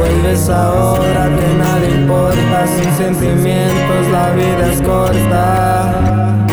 Vuelves ahora que nada importa, sin sentimientos la vida es corta.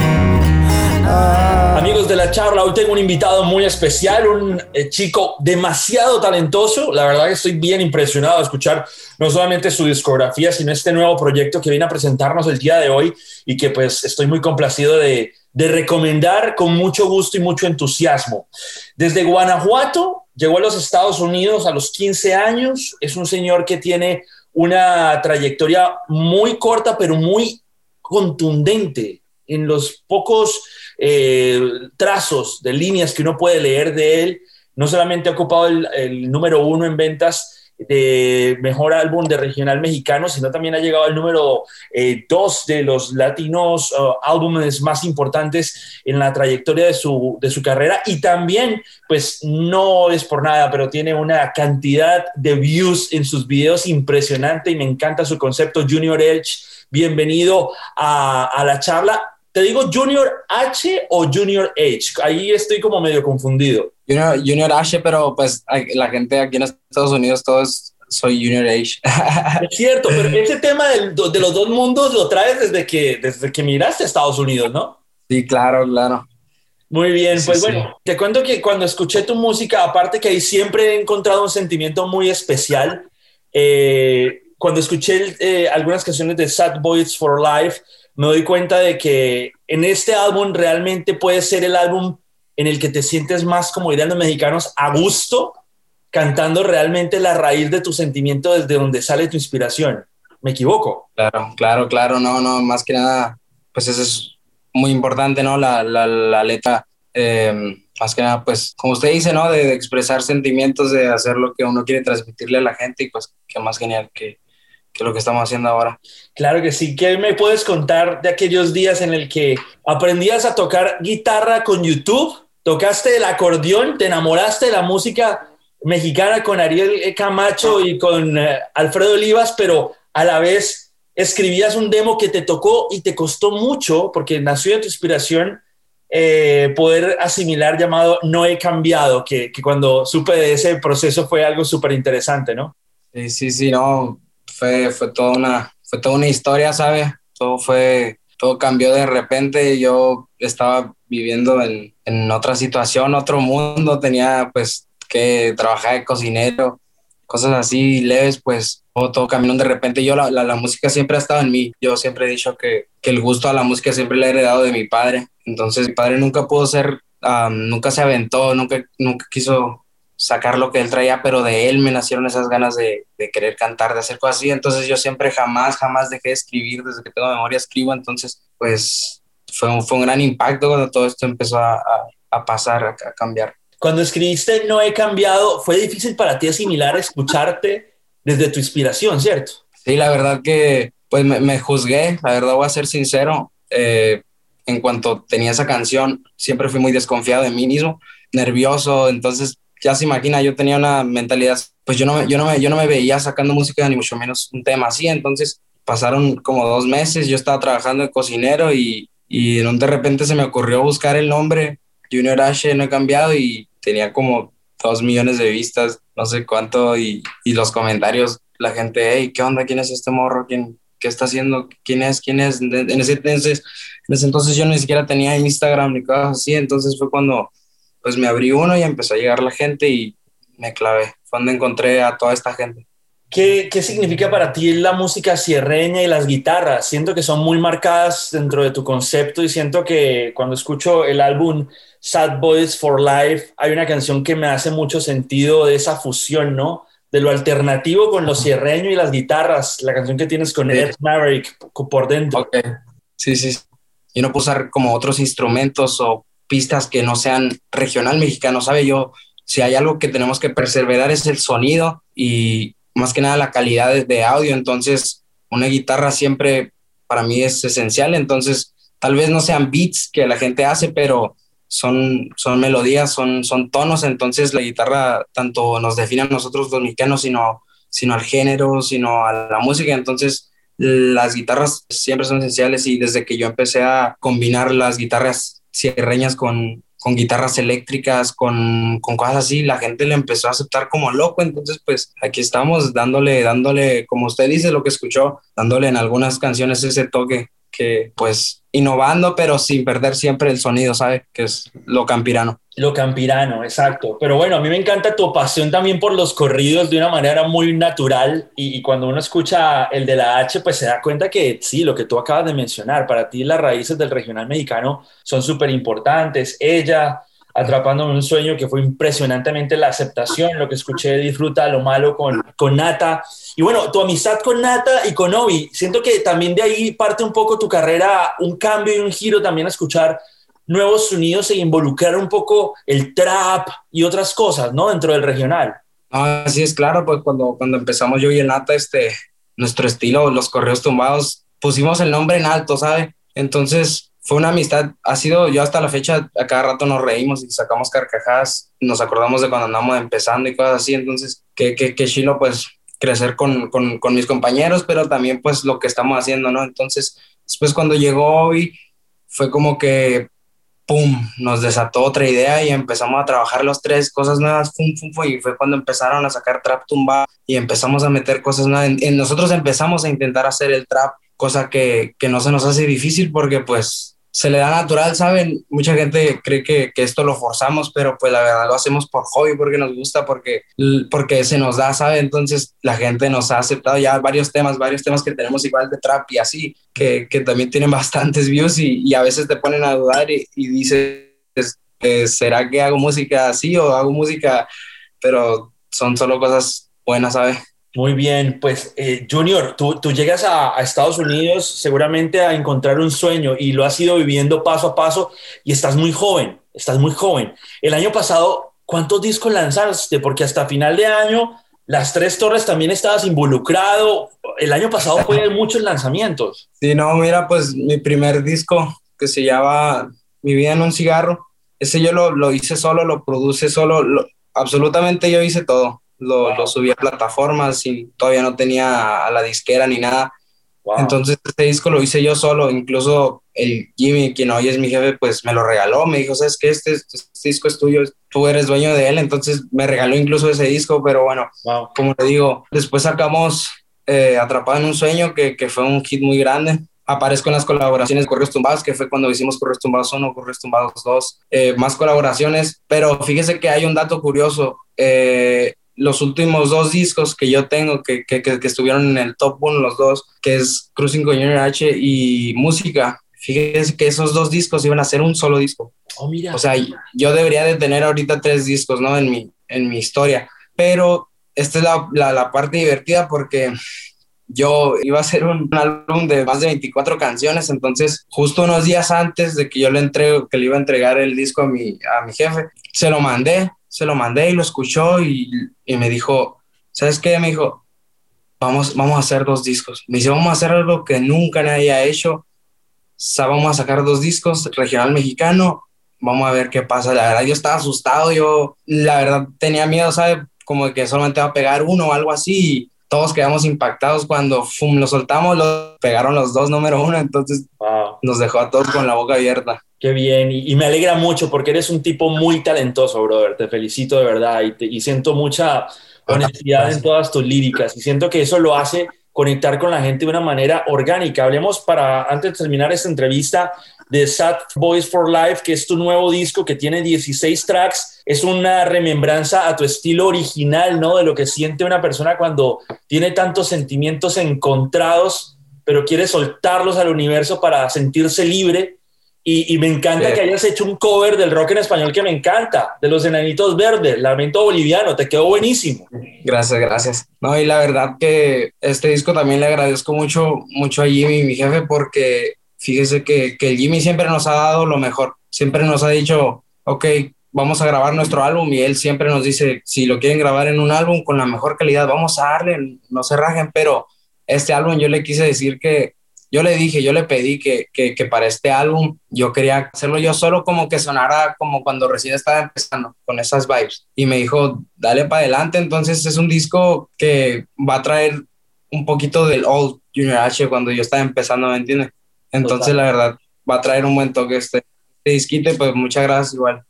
Ah. Amigos de la charla, hoy tengo un invitado muy especial, un eh, chico demasiado talentoso. La verdad que estoy bien impresionado de escuchar no solamente su discografía, sino este nuevo proyecto que viene a presentarnos el día de hoy y que pues estoy muy complacido de, de recomendar con mucho gusto y mucho entusiasmo. Desde Guanajuato llegó a los Estados Unidos a los 15 años. Es un señor que tiene una trayectoria muy corta, pero muy contundente en los pocos eh, trazos de líneas que uno puede leer de él. No solamente ha ocupado el, el número uno en ventas de mejor álbum de regional mexicano, sino también ha llegado al número eh, dos de los latinos uh, álbumes más importantes en la trayectoria de su, de su carrera y también, pues no es por nada, pero tiene una cantidad de views en sus videos impresionante y me encanta su concepto Junior Edge. Bienvenido a, a la charla. ¿Te digo Junior H o Junior H? Ahí estoy como medio confundido. Junior, Junior H, pero pues la gente aquí en Estados Unidos todos soy Junior H. Es cierto, pero ese tema del, de los dos mundos lo traes desde que, desde que miraste a Estados Unidos, ¿no? Sí, claro, claro. Muy bien, pues bueno, te cuento que cuando escuché tu música, aparte que ahí siempre he encontrado un sentimiento muy especial, eh, cuando escuché eh, algunas canciones de Sad Boys for Life, me doy cuenta de que en este álbum realmente puede ser el álbum en el que te sientes más, como dirían los mexicanos, a gusto, cantando realmente la raíz de tu sentimiento desde donde sale tu inspiración. ¿Me equivoco? Claro, claro, claro, no, no, más que nada, pues eso es muy importante, ¿no? La, la, la letra, eh, más que nada, pues, como usted dice, ¿no? De, de, expresar sentimientos, de hacer lo que uno quiere transmitirle a la gente y pues, qué más genial que, que lo que estamos haciendo ahora. Claro que sí. ¿Qué me puedes contar de aquellos días en el que aprendías a tocar guitarra con YouTube? Tocaste el acordeón, te enamoraste de la música mexicana con Ariel Camacho y con uh, Alfredo Olivas, pero a la vez escribías un demo que te tocó y te costó mucho, porque nació de tu inspiración, eh, poder asimilar llamado No he cambiado, que, que cuando supe de ese proceso fue algo súper interesante, ¿no? Sí, sí, sí, no, fue, fue, toda una, fue toda una historia, ¿sabes? Todo fue, todo cambió de repente, yo estaba viviendo en, en otra situación, otro mundo, tenía pues que trabajar de cocinero, cosas así leves, pues todo, todo cambió de repente. Yo la, la, música siempre ha estado en mí. Yo siempre he dicho que, que, el gusto a la música siempre le he heredado de mi padre. Entonces mi padre nunca pudo ser, nunca se aventó, nunca, nunca quiso sacar lo que él traía, pero de él me nacieron esas ganas de, de, querer cantar, de hacer cosas así. Entonces yo siempre jamás, jamás dejé de escribir, desde que tengo memoria escribo. Entonces, pues fue un, fue un gran impacto cuando todo esto empezó a, a, a pasar, a, a cambiar. Cuando escribiste No he cambiado, fue difícil para ti asimilar, escucharte desde tu inspiración, ¿cierto? Sí, la verdad que pues me, me juzgué, la verdad voy a ser sincero. Eh, en cuanto tenía esa canción, siempre fui muy desconfiado de mí mismo, nervioso, entonces ya se imagina, yo tenía una mentalidad, pues yo no, yo, no me, yo no me veía sacando música, ni mucho menos un tema así, entonces pasaron como dos meses, yo estaba trabajando de cocinero y, y de repente se me ocurrió buscar el nombre Junior H, no he cambiado y tenía como dos millones de vistas, no sé cuánto, y, y los comentarios, la gente, hey, ¿qué onda? ¿Quién es este morro? ¿Quién, ¿Qué está haciendo? ¿Quién es? ¿Quién es? En ese, entonces, en ese entonces yo ni siquiera tenía Instagram ni cosas así, entonces fue cuando pues me abrí uno y empezó a llegar la gente y me clavé. Fue donde encontré a toda esta gente. ¿Qué, ¿Qué, significa para ti la música sierreña y las guitarras? Siento que son muy marcadas dentro de tu concepto y siento que cuando escucho el álbum Sad Boys for Life hay una canción que me hace mucho sentido de esa fusión, ¿no? De lo alternativo con lo sierreño y las guitarras, la canción que tienes con sí. Ed Maverick por dentro. Okay. Sí, sí. Y no puedo usar como otros instrumentos o pistas que no sean regional mexicano, ¿sabe? Yo, si hay algo que tenemos que perseverar es el sonido y más que nada la calidad de, audio, entonces una guitarra siempre para mí es esencial, entonces tal vez no sean beats que la gente hace, pero son, son melodías, son, son tonos, entonces la guitarra tanto nos define a nosotros los mexicanos, sino, sino al género, sino a la música, entonces las guitarras siempre son esenciales y desde que yo empecé a combinar las guitarras cierreñas con, con guitarras eléctricas, con, con, cosas así, la gente le empezó a aceptar como loco, entonces pues aquí estamos dándole, dándole, como usted dice, lo que escuchó, dándole en algunas canciones ese toque que pues innovando, pero sin perder siempre el sonido, ¿sabe? Que es lo campirano. Lo campirano, exacto. Pero bueno, a mí me encanta tu pasión también por los corridos de una manera muy natural y, cuando uno escucha el de la H, pues se da cuenta que sí, lo que tú acabas de mencionar, para ti las raíces del regional mexicano son súper importantes. Ella, atrapándome un sueño que fue impresionantemente la aceptación, lo que escuché, disfruta lo malo con, con Nata. Y bueno, tu amistad con Nata y con Obi, siento que también de ahí parte un poco tu carrera, un cambio y un giro también a escuchar nuevos sonidos e involucrar un poco el trap y otras cosas, ¿no? Dentro del regional. Así es, claro, pues cuando, cuando empezamos yo y Nata, este, nuestro estilo, los correos tumbados, pusimos el nombre en alto, ¿sabe? Entonces fue una amistad, ha sido, yo hasta la fecha, a cada rato nos reímos y sacamos carcajadas, nos acordamos de cuando andamos empezando y cosas así, entonces, que, que, que chilo, pues, crecer con, con, con mis compañeros, pero también, pues, lo que estamos haciendo, ¿no? Entonces, después cuando llegó hoy, fue como que ¡pum!, nos desató otra idea y empezamos a trabajar los tres cosas nuevas, ¡pum, pum, y fue cuando empezaron a sacar trap tumba y empezamos a meter cosas nuevas. En, nosotros empezamos a intentar hacer el trap, cosa que, que no se nos hace difícil porque pues se le da natural, ¿saben? Mucha gente cree que, que, esto lo forzamos, pero pues la verdad lo hacemos por hobby, porque nos gusta, porque, porque se nos da, ¿saben? Entonces la gente nos ha aceptado ya varios temas, varios temas que tenemos igual de trap y así, que, que también tienen bastantes views y, y, a veces te ponen a dudar y, y dices, eh, ¿será que hago música así o hago música? Pero son solo cosas buenas, ¿sabes? Muy bien, pues eh, Junior, tú, tú llegas a, Estados Unidos seguramente a encontrar un sueño y lo has ido viviendo paso a paso y estás muy joven, estás muy joven. El año pasado, ¿cuántos discos lanzaste? Porque hasta final de año, las Tres Torres también estabas involucrado. El año pasado fue muchos lanzamientos. Sí, no, mira, pues mi primer disco que se llama Mi vida en un cigarro, ese yo lo, lo hice solo, lo produce solo, absolutamente yo hice todo lo, lo, subí a plataformas y todavía no tenía a la disquera ni nada. Entonces este disco lo hice yo solo, incluso el Jimmy, quien hoy es mi jefe, pues me lo regaló, me dijo, ¿sabes qué? Este, este, disco es tuyo, tú eres dueño de él, entonces me regaló incluso ese disco, pero bueno, como le digo, después sacamos eh, Atrapado en un Sueño, que, que, fue un hit muy grande. Aparezco en las colaboraciones Correos Tumbados, que fue cuando hicimos Correos Tumbados 1, Correos Tumbados 2, eh, más colaboraciones, pero fíjese que hay un dato curioso. Eh, los últimos dos discos que yo tengo que, que, que, estuvieron en el top one, los dos, que es Cruising con Junior H y Música. Fíjense que esos dos discos iban a ser un solo disco. Oh, mira. O sea, yo debería de tener ahorita tres discos, ¿no? En mi, en mi historia. Pero esta es la, la, la parte divertida porque yo iba a hacer un álbum de más de 24 canciones, entonces justo unos días antes de que yo le entrego, que le iba a entregar el disco a mi, a mi jefe, se lo mandé se lo mandé y lo escuchó y, y, me dijo, ¿sabes qué? Me dijo, vamos, vamos a hacer dos discos. Me dice, vamos a hacer algo que nunca nadie ha hecho. O sea, vamos a sacar dos discos, regional mexicano, vamos a ver qué pasa. La verdad, yo estaba asustado, yo la verdad tenía miedo, ¿sabes? Como que solamente va a pegar uno o algo así. todos quedamos impactados cuando fum, lo soltamos, lo pegaron los dos número uno, entonces nos dejó a todos con la boca abierta. Qué bien, y, me alegra mucho porque eres un tipo muy talentoso, brother. Te felicito de verdad y, y siento mucha honestidad en todas tus líricas y siento que eso lo hace conectar con la gente de una manera orgánica. Hablemos para, antes de terminar esta entrevista, de Sad Boys for Life, que es tu nuevo disco que tiene 16 tracks. Es una remembranza a tu estilo original, ¿no? De lo que siente una persona cuando tiene tantos sentimientos encontrados, pero quiere soltarlos al universo para sentirse libre y, me encanta que hayas hecho un cover del rock en español que me encanta, de los Enanitos Verdes, Lamento Boliviano, te quedó buenísimo. Gracias, gracias. No, y la verdad que este disco también le agradezco mucho, mucho a Jimmy, mi jefe, porque fíjese que, que Jimmy siempre nos ha dado lo mejor, siempre nos ha dicho, ok, vamos a grabar nuestro álbum y él siempre nos dice, si lo quieren grabar en un álbum con la mejor calidad, vamos a darle, no se rajen, pero este álbum yo le quise decir que yo le dije, yo le pedí que, que, que, para este álbum yo quería hacerlo yo solo como que sonara como cuando recién estaba empezando con esas vibes. Y me dijo, dale para adelante. Entonces es un disco que va a traer un poquito del old Junior H cuando yo estaba empezando, ¿me entiendes? Entonces la verdad va a traer un buen toque este, este disquito pues muchas gracias igual.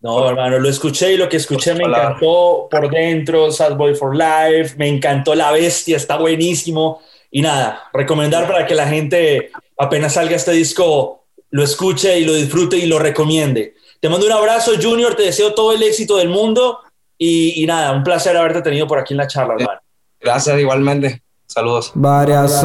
No, hermano, lo escuché y lo que escuché me encantó por dentro, Sad Boy for Life, me encantó La Bestia, está buenísimo. Y nada, recomendar para que la gente apenas salga este disco, lo escuche y lo disfrute y lo recomiende. Te mando un abrazo, Junior, te deseo todo el éxito del mundo y, nada, un placer haberte tenido por aquí en la charla, hermano. Gracias, igualmente. Saludos. Varias